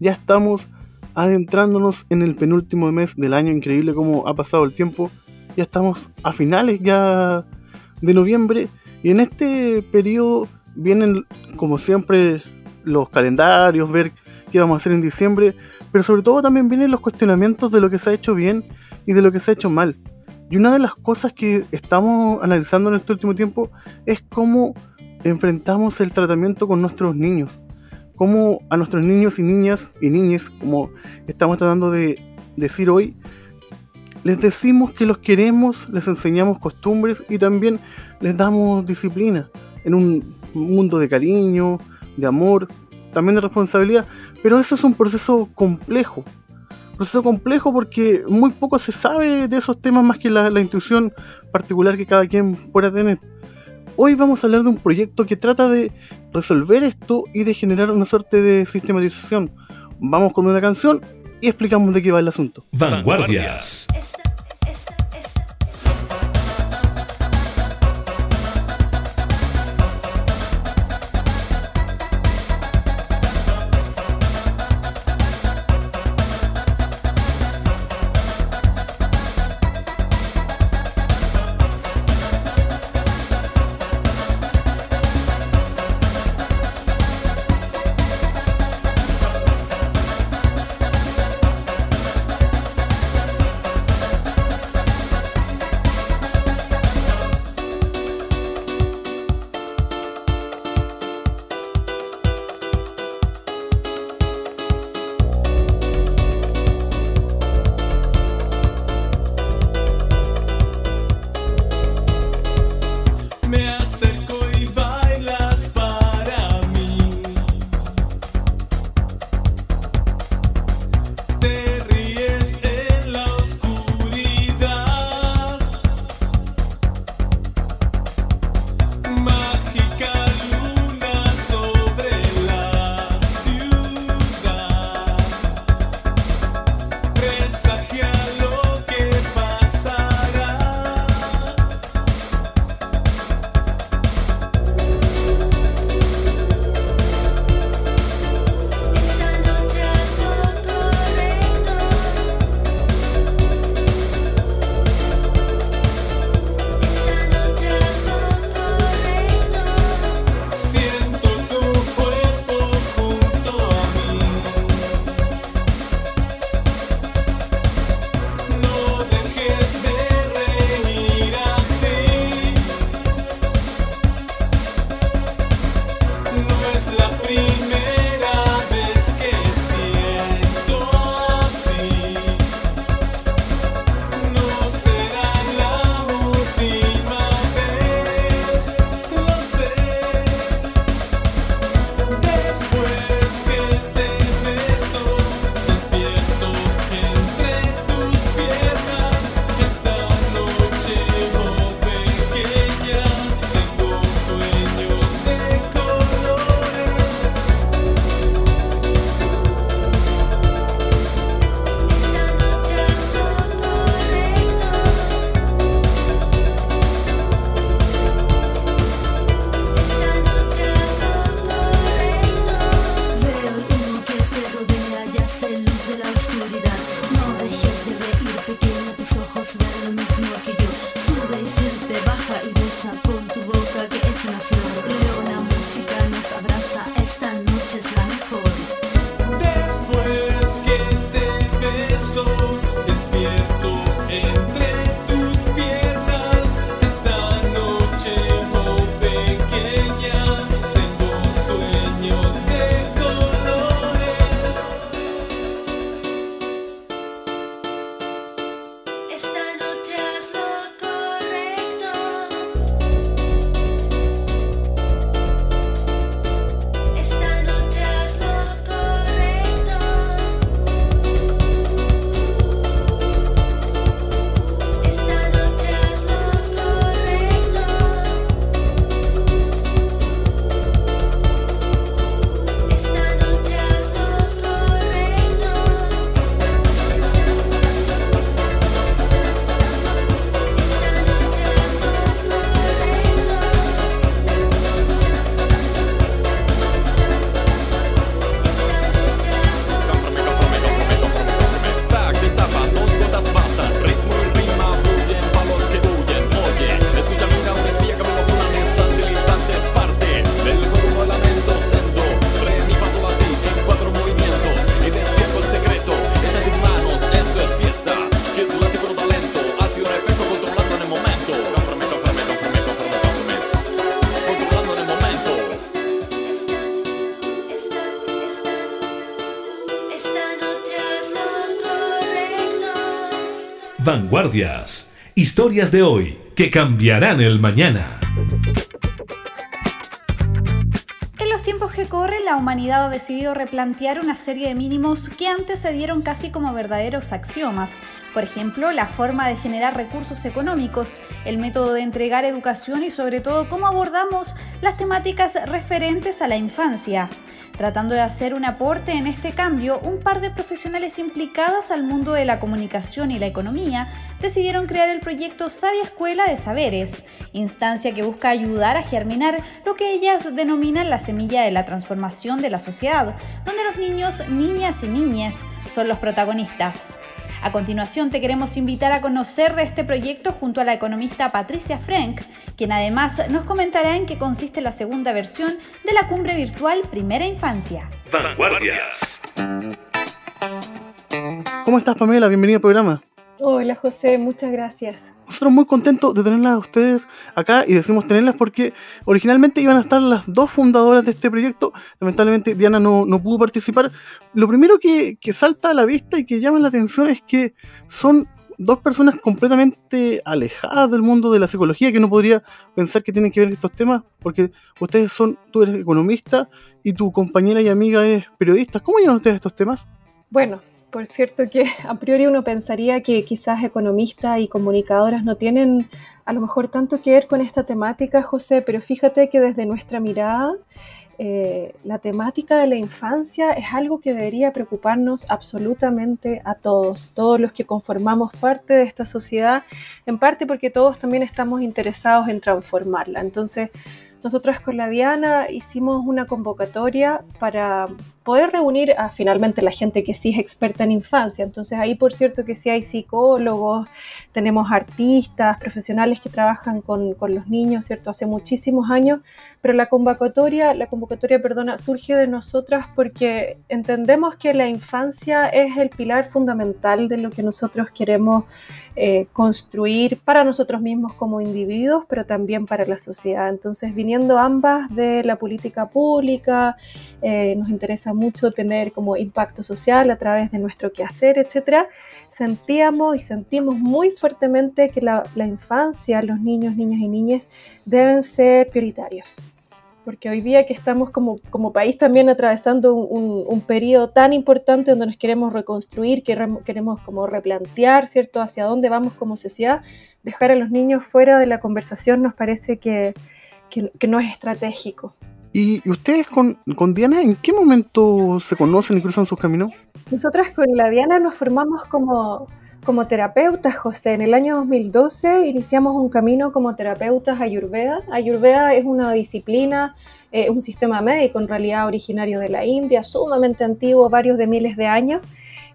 Ya estamos adentrándonos en el penúltimo mes del año, increíble cómo ha pasado el tiempo. Ya estamos a finales ya de noviembre y en este periodo vienen como siempre los calendarios, ver qué vamos a hacer en diciembre, pero sobre todo también vienen los cuestionamientos de lo que se ha hecho bien y de lo que se ha hecho mal. Y una de las cosas que estamos analizando en este último tiempo es cómo enfrentamos el tratamiento con nuestros niños cómo a nuestros niños y niñas y niñas, como estamos tratando de decir hoy, les decimos que los queremos, les enseñamos costumbres y también les damos disciplina en un mundo de cariño, de amor, también de responsabilidad. Pero eso es un proceso complejo. Proceso complejo porque muy poco se sabe de esos temas más que la, la intuición particular que cada quien pueda tener. Hoy vamos a hablar de un proyecto que trata de resolver esto y de generar una suerte de sistematización. Vamos con una canción y explicamos de qué va el asunto. Vanguardias. Vanguardias. Historias de hoy que cambiarán el mañana. En los tiempos que corren, la humanidad ha decidido replantear una serie de mínimos que antes se dieron casi como verdaderos axiomas. Por ejemplo, la forma de generar recursos económicos, el método de entregar educación y sobre todo cómo abordamos las temáticas referentes a la infancia. Tratando de hacer un aporte en este cambio, un par de profesionales implicadas al mundo de la comunicación y la economía decidieron crear el proyecto Sabia Escuela de Saberes, instancia que busca ayudar a germinar lo que ellas denominan la semilla de la transformación de la sociedad, donde los niños, niñas y niñas son los protagonistas. A continuación te queremos invitar a conocer de este proyecto junto a la economista Patricia Frank, quien además nos comentará en qué consiste la segunda versión de la cumbre virtual Primera Infancia. Vanguardias. ¿Cómo estás Pamela? Bienvenida al programa. Hola José, muchas gracias. Nosotros muy contentos de tenerlas a ustedes acá y decimos tenerlas porque originalmente iban a estar las dos fundadoras de este proyecto. Lamentablemente Diana no, no pudo participar. Lo primero que, que salta a la vista y que llama la atención es que son dos personas completamente alejadas del mundo de la psicología que no podría pensar que tienen que ver estos temas porque ustedes son, tú eres economista y tu compañera y amiga es periodista. ¿Cómo llevan ustedes estos temas? Bueno, por cierto que a priori uno pensaría que quizás economistas y comunicadoras no tienen a lo mejor tanto que ver con esta temática, José, pero fíjate que desde nuestra mirada eh, la temática de la infancia es algo que debería preocuparnos absolutamente a todos, todos los que conformamos parte de esta sociedad, en parte porque todos también estamos interesados en transformarla. Entonces, nosotros con la Diana hicimos una convocatoria para poder reunir a finalmente la gente que sí es experta en infancia. Entonces ahí por cierto que sí hay psicólogos, tenemos artistas, profesionales que trabajan con, con, los niños, ¿cierto? Hace muchísimos años, pero la convocatoria, la convocatoria, perdona, surge de nosotras porque entendemos que la infancia es el pilar fundamental de lo que nosotros queremos eh, construir para nosotros mismos como individuos, pero también para la sociedad. Entonces, viniendo ambas de la política pública, eh, nos interesa mucho tener como impacto social a través de nuestro quehacer, etcétera. Sentíamos y sentimos muy fuertemente que la, la infancia, los niños, niñas y niñas deben ser prioritarios porque hoy día que estamos como, como país también atravesando un, un, periodo tan importante donde nos queremos reconstruir, que queremos como replantear, ¿cierto?, hacia dónde vamos como sociedad, dejar a los niños fuera de la conversación nos parece que, que, que no es estratégico. ¿Y ustedes con, con, Diana en qué momento se conocen y cruzan sus caminos? Nosotras con la Diana nos formamos como como terapeutas, José, en el año 2012 iniciamos un camino como terapeutas Ayurveda. Ayurveda es una disciplina, eh, un sistema médico en realidad originario de la India, sumamente antiguo, varios de miles de años,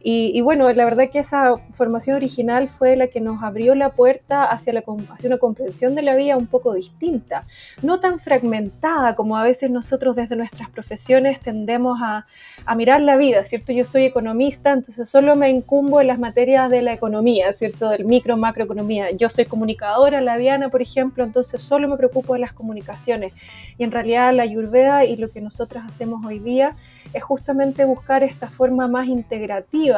y, bueno, la verdad que esa formación original fue la que nos abrió la puerta hacia, la, hacia una comprensión de la vida un poco distinta, no tan fragmentada como a veces nosotros desde nuestras profesiones tendemos a, a mirar la vida, ¿cierto? Yo soy economista, entonces solo me incumbo en las materias de la economía, ¿cierto? Del micro, macroeconomía. Yo soy comunicadora, la Diana, por ejemplo, entonces solo me preocupo de las comunicaciones. Y en realidad la Ayurveda y lo que nosotros hacemos hoy día es justamente buscar esta forma más integrativa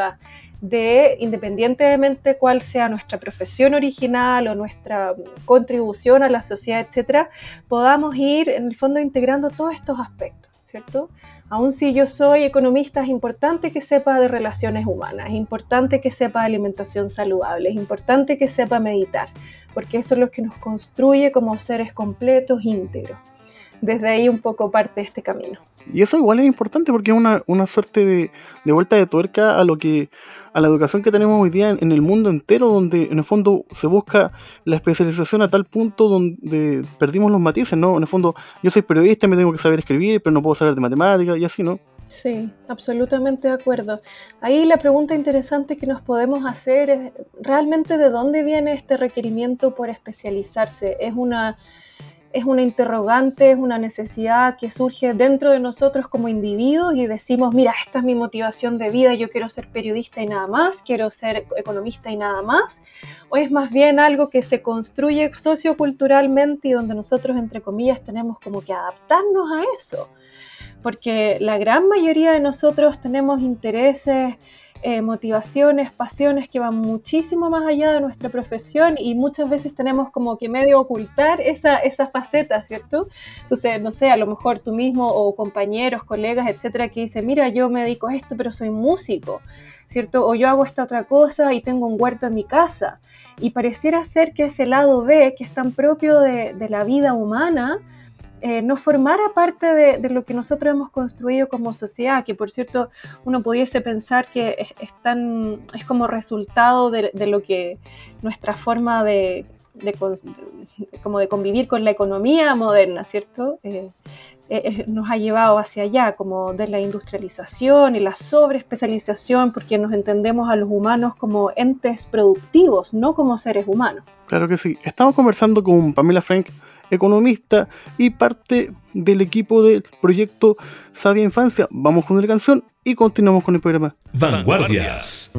de, independientemente cuál sea nuestra profesión original o nuestra contribución a la sociedad, etcétera, podamos ir en el fondo integrando todos estos aspectos, ¿cierto? Aún si yo soy economista, es importante que sepa de relaciones humanas, es importante que sepa alimentación saludable, es importante que sepa meditar, porque eso es lo que nos construye como seres completos, íntegros desde ahí un poco parte de este camino. Y eso igual es importante porque es una, una suerte de, de, vuelta de tuerca a lo que a la educación que tenemos hoy día en, en, el mundo entero, donde en el fondo se busca la especialización a tal punto donde perdimos los matices, ¿no? En el fondo, yo soy periodista, me tengo que saber escribir, pero no puedo saber de matemáticas y así, ¿no? Sí, absolutamente de acuerdo. Ahí la pregunta interesante que nos podemos hacer es, ¿realmente de dónde viene este requerimiento por especializarse? ¿Es una es una interrogante, es una necesidad que surge dentro de nosotros como individuos y decimos, mira, esta es mi motivación de vida, yo quiero ser periodista y nada más, quiero ser economista y nada más, o es más bien algo que se construye socioculturalmente y donde nosotros, entre comillas, tenemos como que adaptarnos a eso, porque la gran mayoría de nosotros tenemos intereses eh, motivaciones, pasiones que van muchísimo más allá de nuestra profesión y muchas veces tenemos como que medio ocultar esa, esa faceta, ¿cierto? Entonces, no sé, a lo mejor tú mismo o compañeros, colegas, etcétera, que dicen, mira, yo me dedico a esto, pero soy músico, ¿cierto? O yo hago esta otra cosa y tengo un huerto en mi casa. Y pareciera ser que ese lado B, que es tan propio de, de la vida humana, eh, no formara parte de, lo que nosotros hemos construido como sociedad, que por cierto uno pudiese pensar que es, es como resultado de, lo que nuestra forma de, como de convivir con la economía moderna, ¿cierto? Eh, eh, nos ha llevado hacia allá, como de la industrialización y la sobreespecialización, porque nos entendemos a los humanos como entes productivos, no como seres humanos. Claro que sí. Estamos conversando con Pamela Frank economista y parte del equipo del proyecto Sabia Infancia. Vamos con la canción y continuamos con el programa. Vanguardias.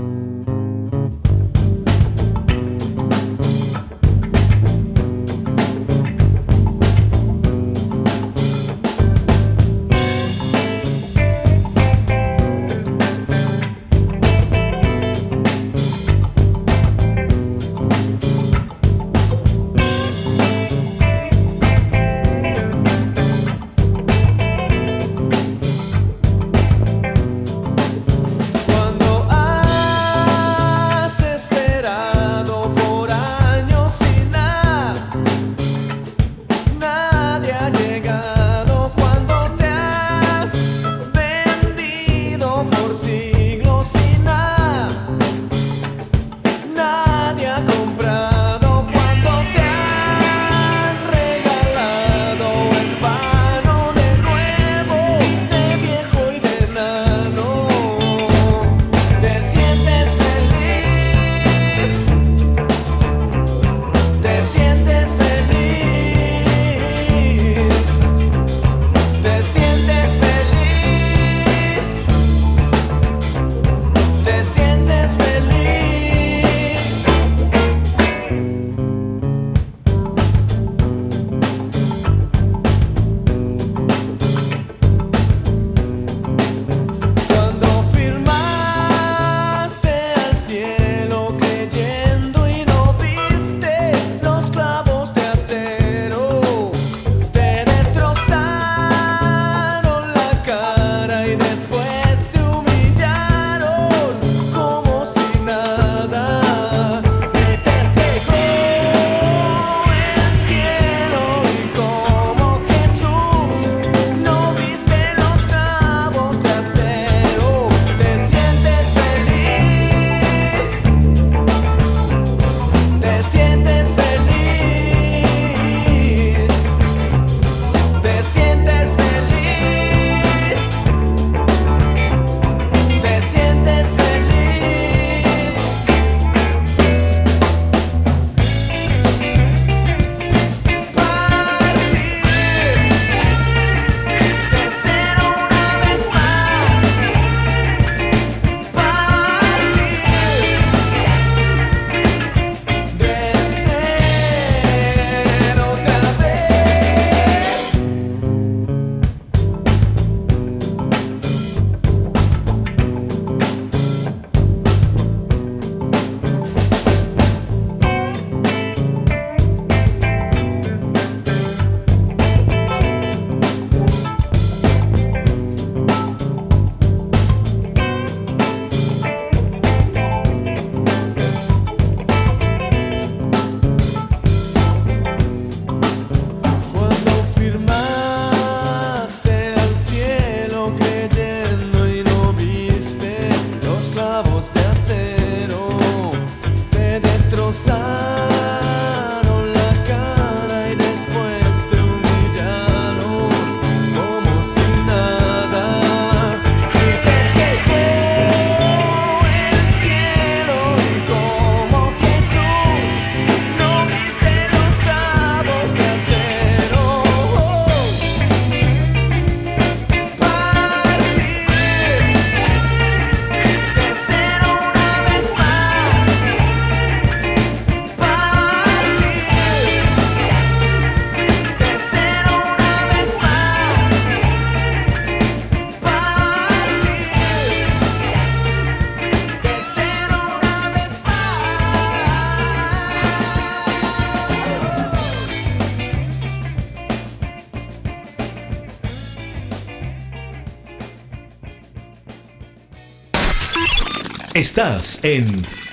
Estás en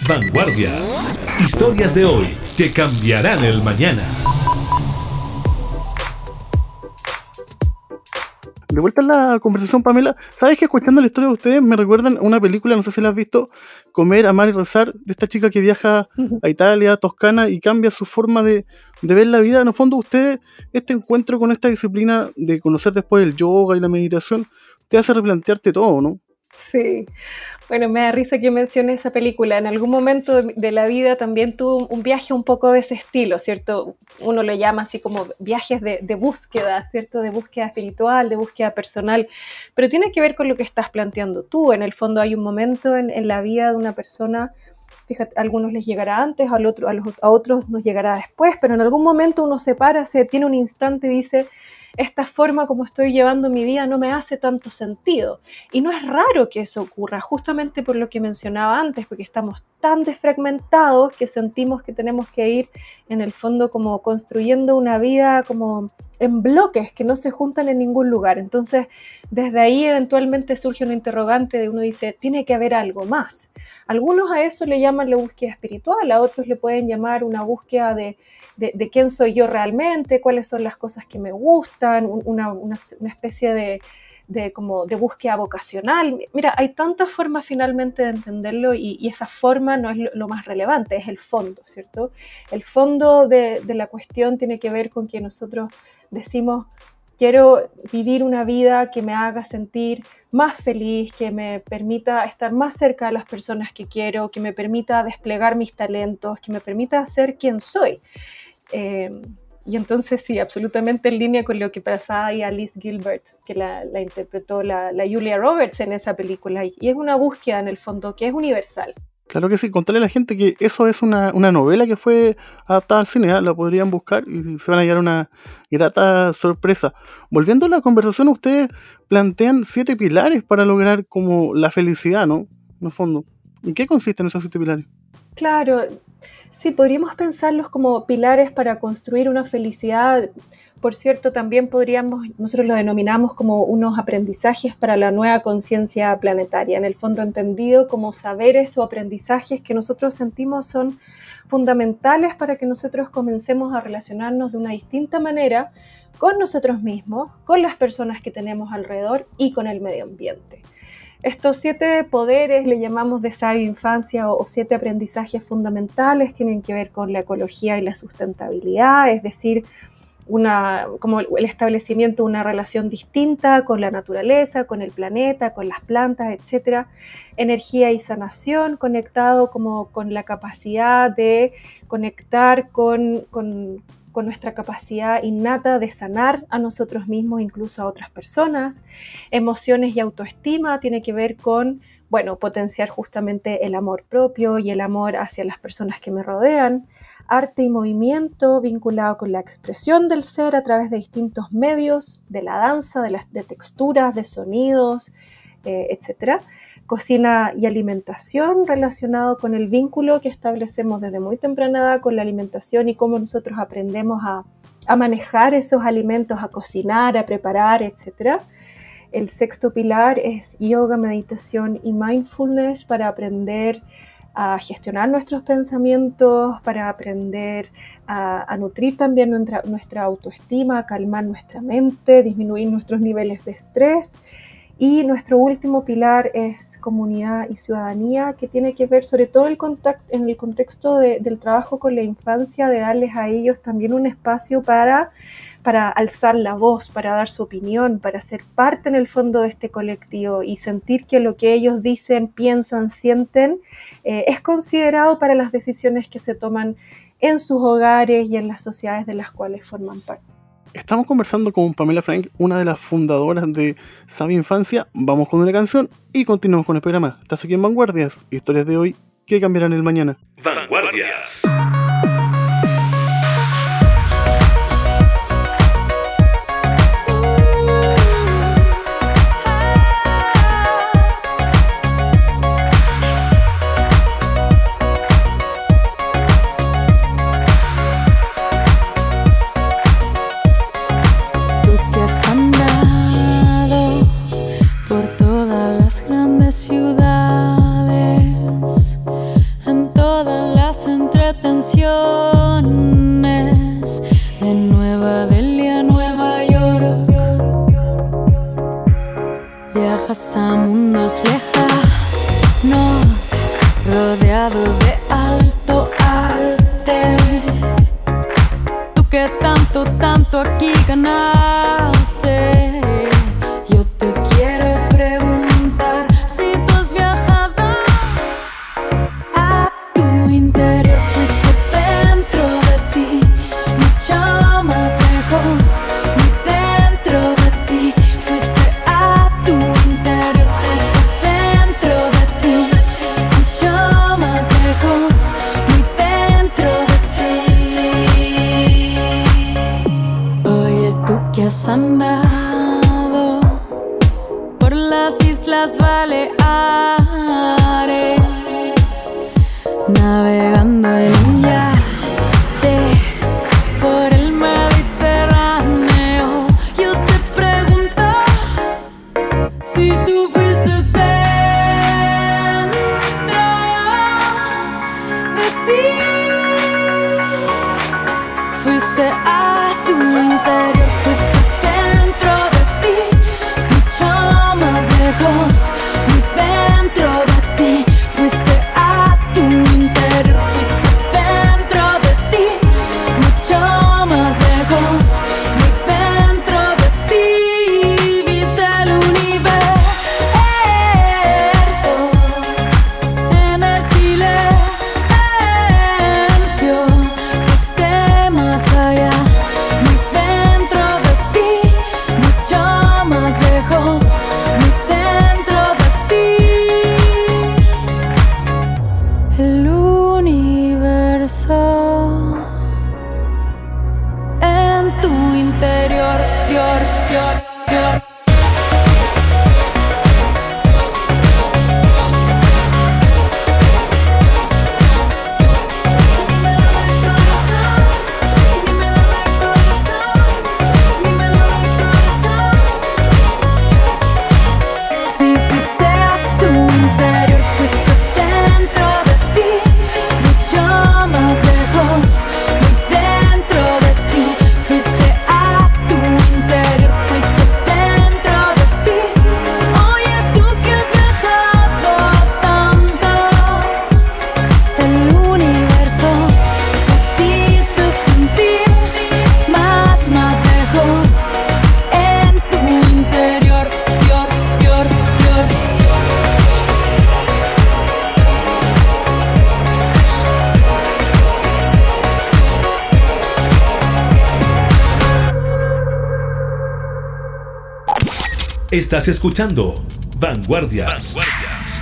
Vanguardias. Historias de hoy que cambiarán el mañana. De vuelta a la conversación, Pamela. ¿Sabes que escuchando la historia de ustedes me recuerdan una película, no sé si la has visto, Comer, Amar y Rezar, de esta chica que viaja a Italia, a Toscana y cambia su forma de, de ver la vida? En el fondo, ustedes, este encuentro con esta disciplina de conocer después el yoga y la meditación, te hace replantearte todo, ¿no? Sí. Bueno, me da risa que mencione esa película. En algún momento de, la vida también tuve un viaje un poco de ese estilo, ¿cierto? Uno lo llama así como viajes de, búsqueda, ¿cierto? De búsqueda espiritual, de búsqueda personal, pero tiene que ver con lo que estás planteando tú. En el fondo hay un momento en, la vida de una persona, fíjate, a algunos les llegará antes, a, otro, a, los, a otros nos llegará después, pero en algún momento uno se para, se tiene un instante y dice, esta forma como estoy llevando mi vida no me hace tanto sentido. Y no es raro que eso ocurra, justamente por lo que mencionaba antes, porque estamos tan desfragmentados que sentimos que tenemos que ir en el fondo como construyendo una vida como en bloques que no se juntan en ningún lugar. Entonces, desde ahí eventualmente surge un interrogante de uno dice, tiene que haber algo más. Algunos a eso le llaman la búsqueda espiritual, a otros le pueden llamar una búsqueda de, de, quién soy yo realmente, cuáles son las cosas que me gustan, una, una, especie de, de, como de búsqueda vocacional. Mira, hay tantas formas finalmente de entenderlo y, esa forma no es lo, más relevante, es el fondo, ¿cierto? El fondo de, de la cuestión tiene que ver con que nosotros decimos, quiero vivir una vida que me haga sentir más feliz, que me permita estar más cerca de las personas que quiero, que me permita desplegar mis talentos, que me permita ser quien soy. Eh, y entonces sí, absolutamente en línea con lo que pasaba ahí Alice Gilbert, que la, interpretó la, la, Julia Roberts en esa película. Y es una búsqueda en el fondo que es universal. Claro que sí, contarle a la gente que eso es una, novela que fue adaptada al cine, ¿ah? la podrían buscar y se van a llevar una grata sorpresa. Volviendo a la conversación, ustedes plantean siete pilares para lograr como la felicidad, ¿no? En el fondo. ¿En qué consisten esos siete pilares? Claro, sí, podríamos pensarlos como pilares para construir una felicidad por cierto, también podríamos, nosotros lo denominamos como unos aprendizajes para la nueva conciencia planetaria, en el fondo entendido como saberes o aprendizajes que nosotros sentimos son fundamentales para que nosotros comencemos a relacionarnos de una distinta manera con nosotros mismos, con las personas que tenemos alrededor y con el medio ambiente. Estos siete poderes le llamamos de sabia infancia o, siete aprendizajes fundamentales, tienen que ver con la ecología y la sustentabilidad, es decir, una, como el establecimiento de una relación distinta con la naturaleza, con el planeta, con las plantas, etc. Energía y sanación, conectado como con la capacidad de conectar con, con, con nuestra capacidad innata de sanar a nosotros mismos, incluso a otras personas. Emociones y autoestima tiene que ver con bueno, potenciar justamente el amor propio y el amor hacia las personas que me rodean arte y movimiento vinculado con la expresión del ser a través de distintos medios, de la danza, de, texturas, de sonidos, eh, etc. Cocina y alimentación relacionado con el vínculo que establecemos desde muy temprana edad con la alimentación y cómo nosotros aprendemos a, a manejar esos alimentos, a cocinar, a preparar, etc. El sexto pilar es yoga, meditación y mindfulness para aprender a gestionar nuestros pensamientos, para aprender a, nutrir también nuestra, nuestra, autoestima, a calmar nuestra mente, disminuir nuestros niveles de estrés. Y nuestro último pilar es comunidad y ciudadanía, que tiene que ver sobre todo el en el contexto del trabajo con la infancia, de darles a ellos también un espacio para para alzar la voz, para dar su opinión, para ser parte en el fondo de este colectivo y sentir que lo que ellos dicen, piensan, sienten, eh, es considerado para las decisiones que se toman en sus hogares y en las sociedades de las cuales forman parte. Estamos conversando con Pamela Frank, una de las fundadoras de Sabe Infancia. Vamos con una canción y continuamos con el programa. Estás aquí en Vanguardias, historias de hoy que cambiarán el mañana. Vanguardias. Lejos, lejanos, rodeado de alto arte. Tú que tanto, tanto aquí ganaste. el universo. Estás escuchando Vanguardias.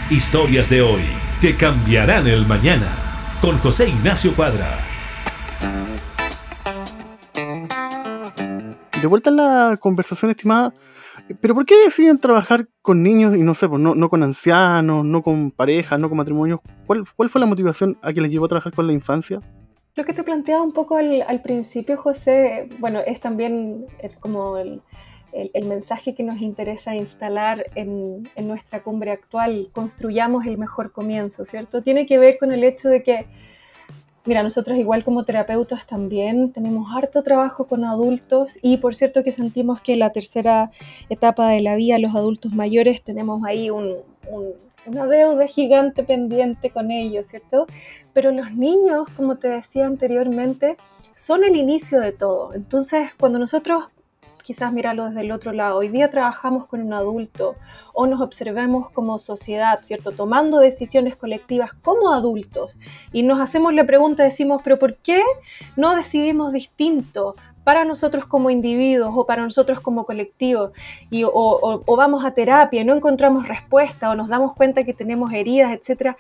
Historias de hoy que cambiarán el mañana. Con José Ignacio Cuadra. De vuelta en la conversación, estimada. ¿Pero por qué deciden trabajar con niños y no sé, pues, no, con ancianos, no con parejas, no con matrimonios? ¿Cuál, ¿Cuál fue la motivación a que les llevó a trabajar con la infancia? Lo que te planteaba un poco al, al principio, José, bueno, es también como el, el, mensaje que nos interesa instalar en, nuestra cumbre actual, construyamos el mejor comienzo, ¿cierto? Tiene que ver con el hecho de que, mira, nosotros igual como terapeutas también tenemos harto trabajo con adultos y por cierto que sentimos que en la tercera etapa de la vida, los adultos mayores, tenemos ahí un, una deuda gigante pendiente con ellos, ¿cierto? Pero los niños, como te decía anteriormente, son el inicio de todo. Entonces, cuando nosotros quizás mirarlo desde el otro lado. Hoy día trabajamos con un adulto o nos observemos como sociedad, ¿cierto? Tomando decisiones colectivas como adultos y nos hacemos la pregunta, decimos, pero ¿por qué no decidimos distinto? para nosotros como individuos o para nosotros como colectivo y, o, vamos a terapia y no encontramos respuesta o nos damos cuenta que tenemos heridas, etc.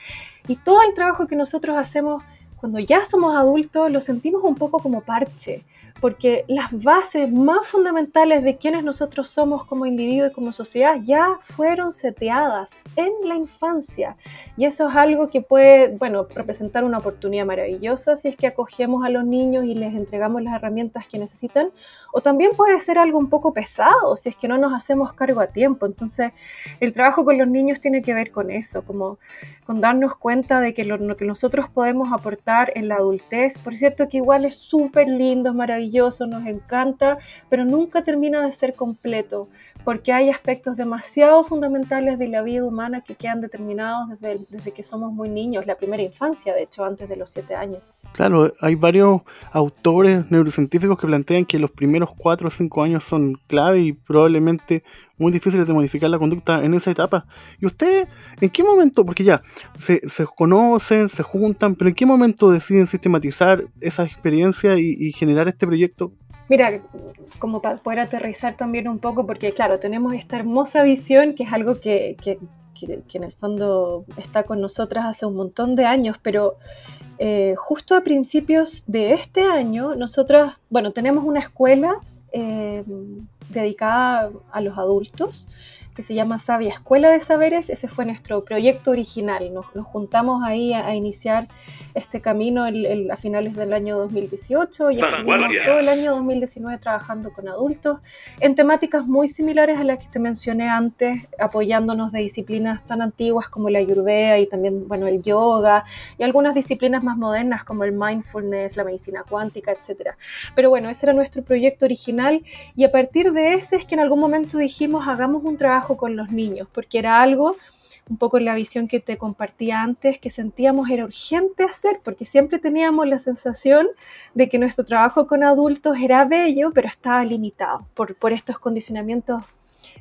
Y todo el trabajo que nosotros hacemos cuando ya somos adultos lo sentimos un poco como parche porque las bases más fundamentales de quienes nosotros somos como individuos y como sociedad ya fueron seteadas en la infancia. Y eso es algo que puede, bueno, representar una oportunidad maravillosa si es que acogemos a los niños y les entregamos las herramientas que necesitan, o también puede ser algo un poco pesado si es que no nos hacemos cargo a tiempo. Entonces, el trabajo con los niños tiene que ver con eso, como con darnos cuenta de que lo, que nosotros podemos aportar en la adultez, por cierto que igual es súper lindo, es maravilloso, nos encanta, pero nunca termina de ser completo, porque hay aspectos demasiado fundamentales de la vida humana que quedan determinados desde, que somos muy niños, la primera infancia, de hecho, antes de los siete años. Claro, hay varios autores neurocientíficos que plantean que los primeros cuatro o cinco años son clave y probablemente muy difíciles de modificar la conducta en esa etapa. ¿Y ustedes en qué momento, porque ya se, conocen, se juntan, pero en qué momento deciden sistematizar esa experiencia y, generar este proyecto? Mira, como para poder aterrizar también un poco, porque claro, tenemos esta hermosa visión que es algo que, que, que en el fondo está con nosotras hace un montón de años, pero eh, justo a principios de este año, nosotras, bueno, tenemos una escuela eh, dedicada a los adultos que se llama Sabia Escuela de Saberes. Ese fue nuestro proyecto original. Nos, juntamos ahí a, iniciar este camino a finales del año 2018 y todo el año 2019 trabajando con adultos en temáticas muy similares a las que te mencioné antes, apoyándonos de disciplinas tan antiguas como la ayurveda y también, bueno, el yoga y algunas disciplinas más modernas como el mindfulness, la medicina cuántica, etc. Pero bueno, ese era nuestro proyecto original y a partir de ese es que en algún momento dijimos hagamos un trabajo con los niños, porque era algo, un poco la visión que te compartía antes, que sentíamos era urgente hacer, porque siempre teníamos la sensación de que nuestro trabajo con adultos era bello, pero estaba limitado por, por estos condicionamientos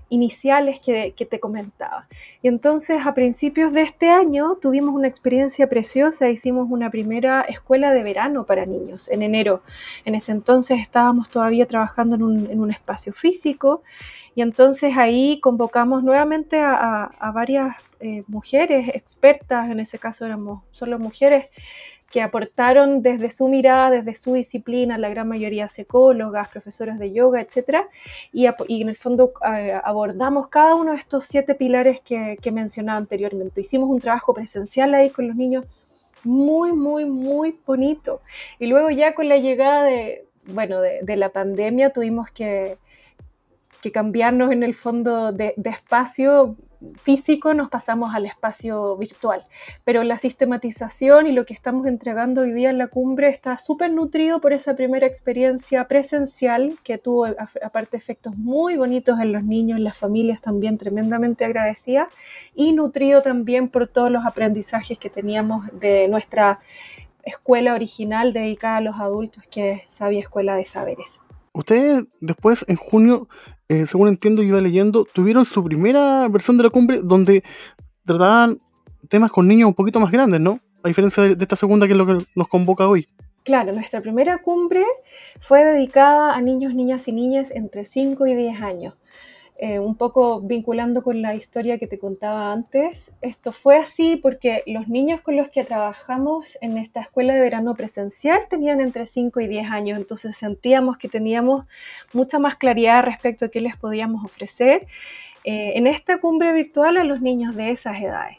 iniciales que, que, te comentaba. Y entonces a principios de este año tuvimos una experiencia preciosa, hicimos una primera escuela de verano para niños en enero. En ese entonces estábamos todavía trabajando en un, en un espacio físico y entonces ahí convocamos nuevamente a, varias eh, mujeres expertas, en ese caso éramos solo mujeres, que aportaron desde su mirada, desde su disciplina, la gran mayoría psicólogas, profesores de yoga, etc. Y, en el fondo eh, abordamos cada uno de estos siete pilares que, que mencionaba anteriormente. Hicimos un trabajo presencial ahí con los niños muy, muy, muy bonito. Y luego ya con la llegada de, bueno, de la pandemia tuvimos que que cambiarnos en el fondo de, espacio físico nos pasamos al espacio virtual. Pero la sistematización y lo que estamos entregando hoy día en la cumbre está súper nutrido por esa primera experiencia presencial que tuvo aparte efectos muy bonitos en los niños, en las familias también tremendamente agradecidas y nutrido también por todos los aprendizajes que teníamos de nuestra escuela original dedicada a los adultos que es Sabia Escuela de Saberes. Ustedes después en junio eh, según entiendo, iba leyendo, tuvieron su primera versión de la cumbre donde trataban temas con niños un poquito más grandes, ¿no? A diferencia de, esta segunda que es lo que nos convoca hoy. Claro, nuestra primera cumbre fue dedicada a niños, niñas y niñas entre 5 y 10 años. Eh, un poco vinculando con la historia que te contaba antes, esto fue así porque los niños con los que trabajamos en esta escuela de verano presencial tenían entre 5 y 10 años, entonces sentíamos que teníamos mucha más claridad respecto a qué les podíamos ofrecer eh, en esta cumbre virtual a los niños de esas edades.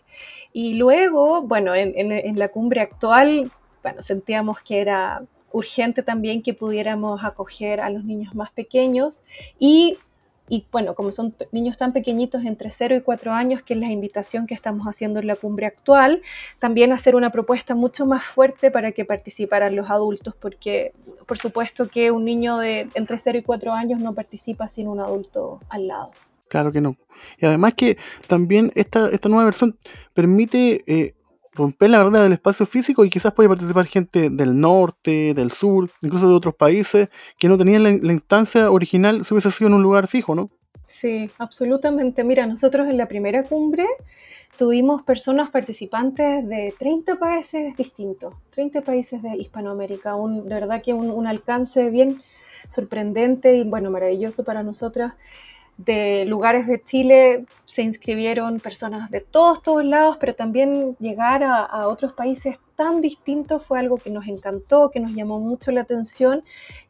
Y luego, bueno, en, en la cumbre actual, bueno, sentíamos que era urgente también que pudiéramos acoger a los niños más pequeños y y bueno, como son niños tan pequeñitos entre 0 y 4 años, que es la invitación que estamos haciendo en la cumbre actual, también hacer una propuesta mucho más fuerte para que participaran los adultos, porque por supuesto que un niño de entre 0 y 4 años no participa sin un adulto al lado. Claro que no. Y además que también esta, esta nueva versión permite eh, romper la barrera del espacio físico y quizás puede participar gente del norte, del sur, incluso de otros países que no tenían la, instancia original si hubiese sido en un lugar fijo, ¿no? Sí, absolutamente. Mira, nosotros en la primera cumbre tuvimos personas participantes de 30 países distintos, 30 países de Hispanoamérica, un, de verdad que un, un alcance bien sorprendente y bueno, maravilloso para nosotras de lugares de Chile se inscribieron personas de todos, todos lados, pero también llegar a, otros países tan distintos fue algo que nos encantó, que nos llamó mucho la atención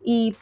y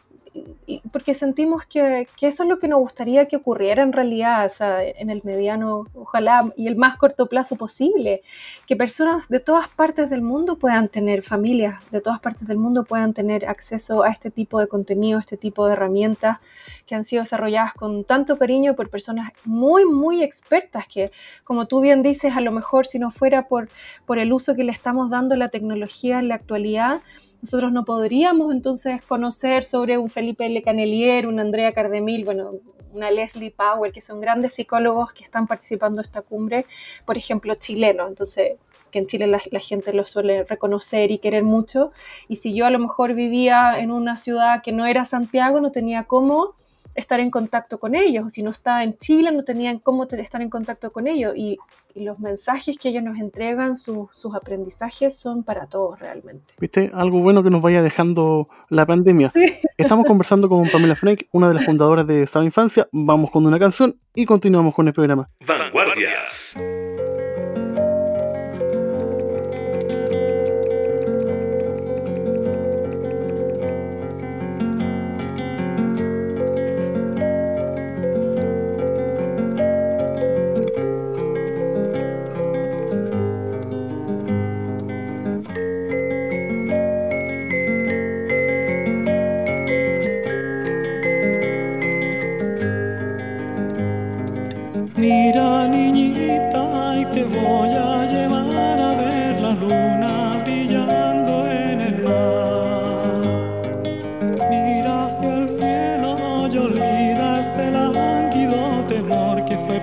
porque sentimos que, eso es lo que nos gustaría que ocurriera en realidad, en el mediano, ojalá, y el más corto plazo posible, que personas de todas partes del mundo puedan tener, familias de todas partes del mundo puedan tener acceso a este tipo de contenido, a este tipo de herramientas que han sido desarrolladas con tanto cariño por personas muy, muy expertas que, como tú bien dices, a lo mejor si no fuera por, el uso que le estamos dando la tecnología en la actualidad, nosotros no podríamos entonces conocer sobre un Felipe Le Canelier, un Andrea Cardemil, bueno, una Leslie Power, que son grandes psicólogos que están participando en esta cumbre, por ejemplo, chileno. Entonces, que en Chile la, gente lo suele reconocer y querer mucho. Y si yo a lo mejor vivía en una ciudad que no era Santiago, no tenía cómo estar en contacto con ellos, o si no estaba en Chile, no tenían cómo estar en contacto con ellos. Y, los mensajes que ellos nos entregan, sus aprendizajes, son para todos realmente. ¿Viste? Algo bueno que nos vaya dejando la pandemia. Estamos conversando con Pamela Frank, una de las fundadoras de Sabe Infancia. Vamos con una canción y continuamos con el programa. Vanguardias.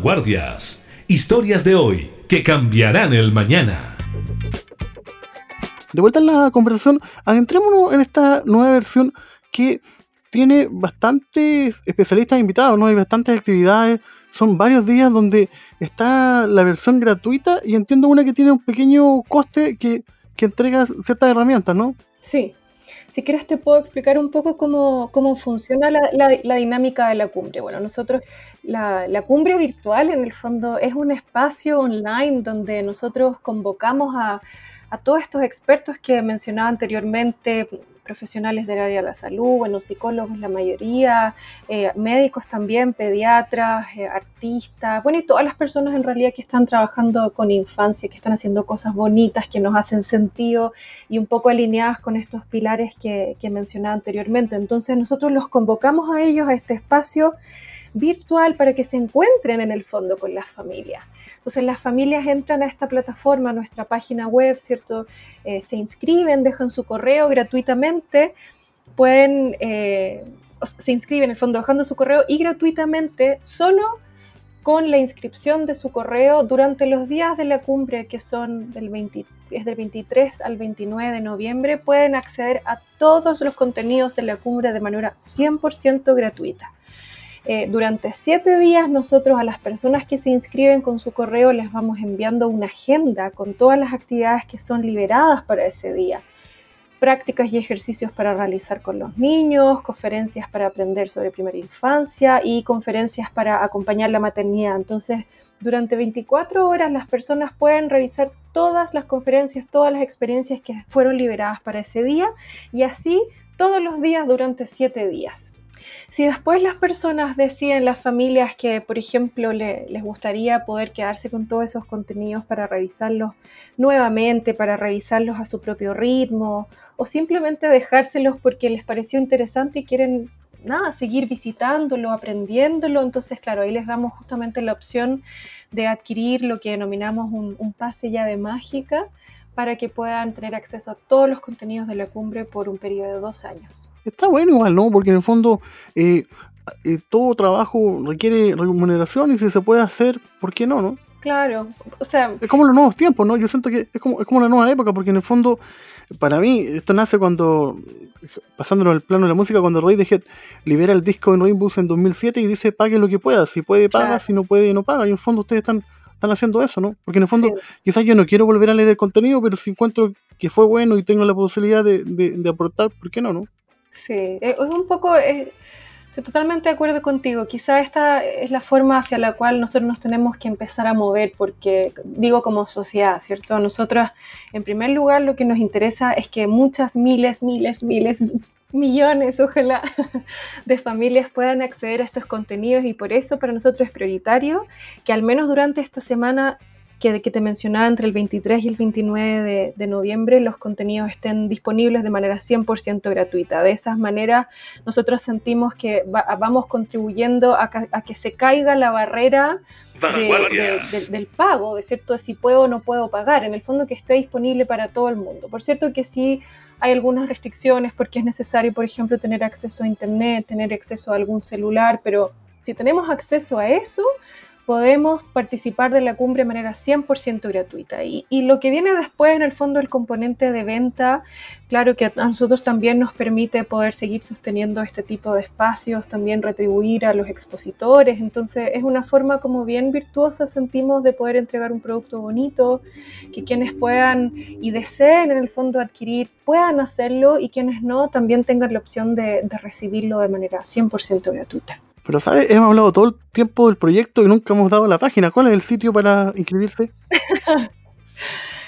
Vanguardias. Historias de hoy que cambiarán el mañana. De vuelta en la conversación, adentrémonos en esta nueva versión que tiene bastantes especialistas invitados, ¿no? Hay bastantes actividades, son varios días donde está la versión gratuita y entiendo una que tiene un pequeño coste que, que entrega ciertas herramientas, ¿no? Sí, si quieres te puedo explicar un poco cómo, funciona la, dinámica de la cumbre. Bueno, nosotros, la, cumbre virtual en el fondo es un espacio online donde nosotros convocamos a, a todos estos expertos que mencionaba anteriormente, profesionales del área de la salud, bueno, psicólogos la mayoría, eh, médicos también, pediatras, eh, artistas, bueno, y todas las personas en realidad que están trabajando con infancia, que están haciendo cosas bonitas, que nos hacen sentido y un poco alineadas con estos pilares que, que mencionaba anteriormente. Entonces nosotros los convocamos a ellos a este espacio virtual para que se encuentren en el fondo con las familias. Entonces las familias entran a esta plataforma, a nuestra página web, ¿cierto? Eh, se inscriben, dejan su correo gratuitamente, pueden, eh, se inscriben en el fondo dejando su correo y gratuitamente solo con la inscripción de su correo durante los días de la cumbre, que son del es del 23 al 29 de noviembre, pueden acceder a todos los contenidos de la cumbre de manera 100% gratuita. Eh, durante siete días nosotros a las personas que se inscriben con su correo les vamos enviando una agenda con todas las actividades que son liberadas para ese día. Prácticas y ejercicios para realizar con los niños, conferencias para aprender sobre primera infancia y conferencias para acompañar la maternidad. Entonces, durante 24 horas las personas pueden revisar todas las conferencias, todas las experiencias que fueron liberadas para ese día y así todos los días durante siete días. Si después las personas deciden, las familias que, por ejemplo, les gustaría poder quedarse con todos esos contenidos para revisarlos nuevamente, para revisarlos a su propio ritmo, o simplemente dejárselos porque les pareció interesante y quieren nada, seguir visitándolo, aprendiéndolo, entonces claro, ahí les damos justamente la opción de adquirir lo que denominamos un, un pase llave mágica para que puedan tener acceso a todos los contenidos de la cumbre por un periodo de dos años. Está bueno igual, ¿no? Porque en el fondo eh, eh, todo trabajo requiere remuneración y si se puede hacer, ¿por qué no, no? Claro, o sea... Es como los nuevos tiempos, ¿no? Yo siento que es como, es como la nueva época, porque en el fondo, para mí, esto nace cuando, pasándolo al plano de la música, cuando Radiohead libera el disco en Rainbow en 2007 y dice, pague lo que pueda, si puede paga, si no puede no paga, y en el fondo ustedes están, están haciendo eso, ¿no? Porque en el fondo, quizás yo no quiero volver a leer el contenido, pero si encuentro que fue bueno y tengo la posibilidad de, de aportar, ¿por qué no, no? Sí, es un poco, estoy totalmente de acuerdo contigo. Quizá esta es la forma hacia la cual nosotros nos tenemos que empezar a mover, porque digo como sociedad, ¿cierto? Nosotros, en primer lugar, lo que nos interesa es que muchas miles, miles, miles, millones, ojalá, de familias puedan acceder a estos contenidos y por eso para nosotros es prioritario que al menos durante esta semana que, que te mencionaba entre el 23 y el 29 de, noviembre los contenidos estén disponibles de manera 100% gratuita. De esa manera nosotros sentimos que vamos contribuyendo a, que se caiga la barrera del pago, de cierto, si puedo o no puedo pagar, en el fondo que esté disponible para todo el mundo. Por cierto que sí hay algunas restricciones porque es necesario, por ejemplo, tener acceso a Internet, tener acceso a algún celular, pero si tenemos acceso a eso, podemos participar de la cumbre de manera 100% gratuita. Y, lo que viene después, en el fondo, el componente de venta, claro que a nosotros también nos permite poder seguir sosteniendo este tipo de espacios, también retribuir a los expositores. Entonces, es una forma como bien virtuosa, sentimos, de poder entregar un producto bonito, que quienes puedan y deseen, en el fondo, adquirir, puedan hacerlo y quienes no, también tengan la opción de, recibirlo de manera 100% gratuita. Pero, ¿sabes? Hemos hablado todo el tiempo del proyecto y nunca hemos dado la página. ¿Cuál es el sitio para inscribirse?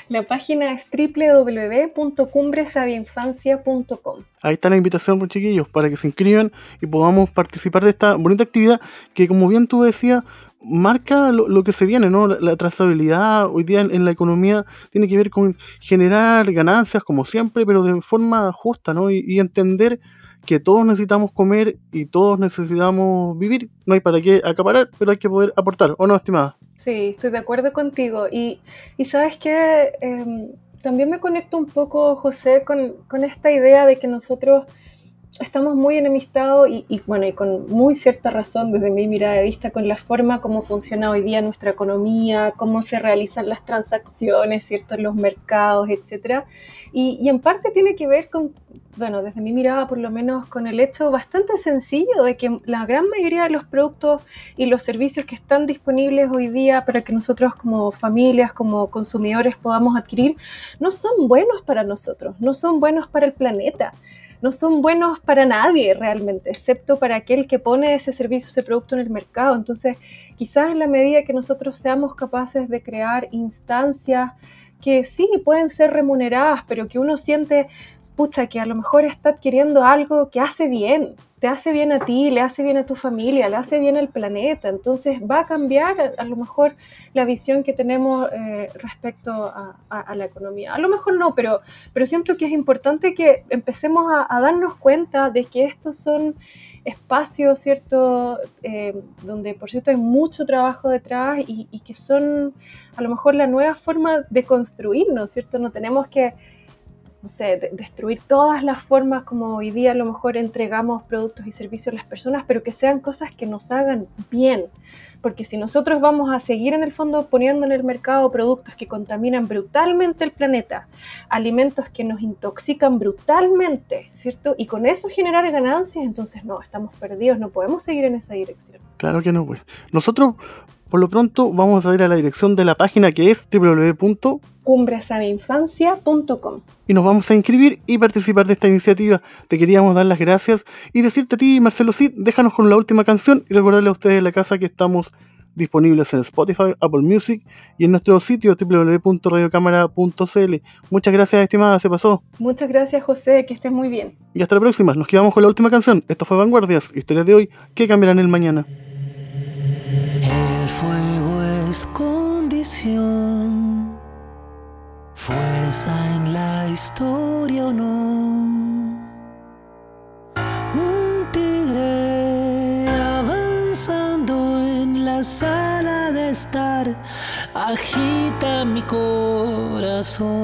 la página es www.cumbresabiainfancia.com. Ahí está la invitación, pues, chiquillos, para que se inscriban y podamos participar de esta bonita actividad que, como bien tú decías, marca lo, que se viene, ¿no? La, trazabilidad hoy día en, la economía tiene que ver con generar ganancias, como siempre, pero de forma justa, ¿no? y entender que todos necesitamos comer y todos necesitamos vivir. No hay para qué acaparar, pero hay que poder aportar, ¿o no, estimada? Sí, estoy de acuerdo contigo. Y, y sabes que em, también me conecto un poco, José, con, con, esta idea de que nosotros estamos muy enemistados y, y, bueno, y con muy cierta razón desde mi mirada de vista con la forma como funciona hoy día nuestra economía, cómo se realizan las transacciones, ¿cierto? Los mercados, etcétera. Y, y en parte tiene que ver con, bueno, desde mi mirada por lo menos con el hecho bastante sencillo de que la gran mayoría de los productos y los servicios que están disponibles hoy día para que nosotros como familias, como consumidores podamos adquirir, no son buenos para nosotros, no son buenos para el planeta no son buenos para nadie realmente, excepto para aquel que pone ese servicio, ese producto en el mercado. Entonces, quizás en la medida que nosotros seamos capaces de crear instancias que sí pueden ser remuneradas, pero que uno siente pucha, que a lo mejor está adquiriendo algo que hace bien, te hace bien a ti, le hace bien a tu familia, le hace bien al planeta. Entonces va a cambiar a, lo mejor la visión que tenemos eh, respecto a, la economía. A lo mejor no, pero, pero siento que es importante que empecemos a, darnos cuenta de que estos son espacios, ¿cierto? Eh, donde, por cierto, hay mucho trabajo detrás y, y que son a lo mejor la nueva forma de construirnos, ¿cierto? No tenemos que no sé, destruir todas las formas como hoy día a lo mejor entregamos productos y servicios a las personas, pero que sean cosas que nos hagan bien. Porque si nosotros vamos a seguir en el fondo poniendo en el mercado productos que contaminan brutalmente el planeta, alimentos que nos intoxican brutalmente, ¿cierto? Y con eso generar ganancias, entonces no, estamos perdidos, no podemos seguir en esa dirección. Claro que no, pues. Nosotros por lo pronto vamos a ir a la dirección de la página que es www.cumbresaninfancia.com y nos vamos a inscribir y participar de esta iniciativa. Te queríamos dar las gracias y decirte a ti, Marcelo Cid, déjanos con la última canción y recordarle a ustedes en la casa que estamos disponibles en Spotify, Apple Music y en nuestro sitio www.radiocámara.cl. Muchas gracias, estimada, se pasó. Muchas gracias, José, que estés muy bien. Y hasta la próxima, nos quedamos con la última canción. Esto fue Vanguardias, historias de hoy que cambiarán el mañana fuego es condición, fuerza en la historia o no. Un tigre avanzando en la sala de estar, agita mi corazón.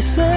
Sueño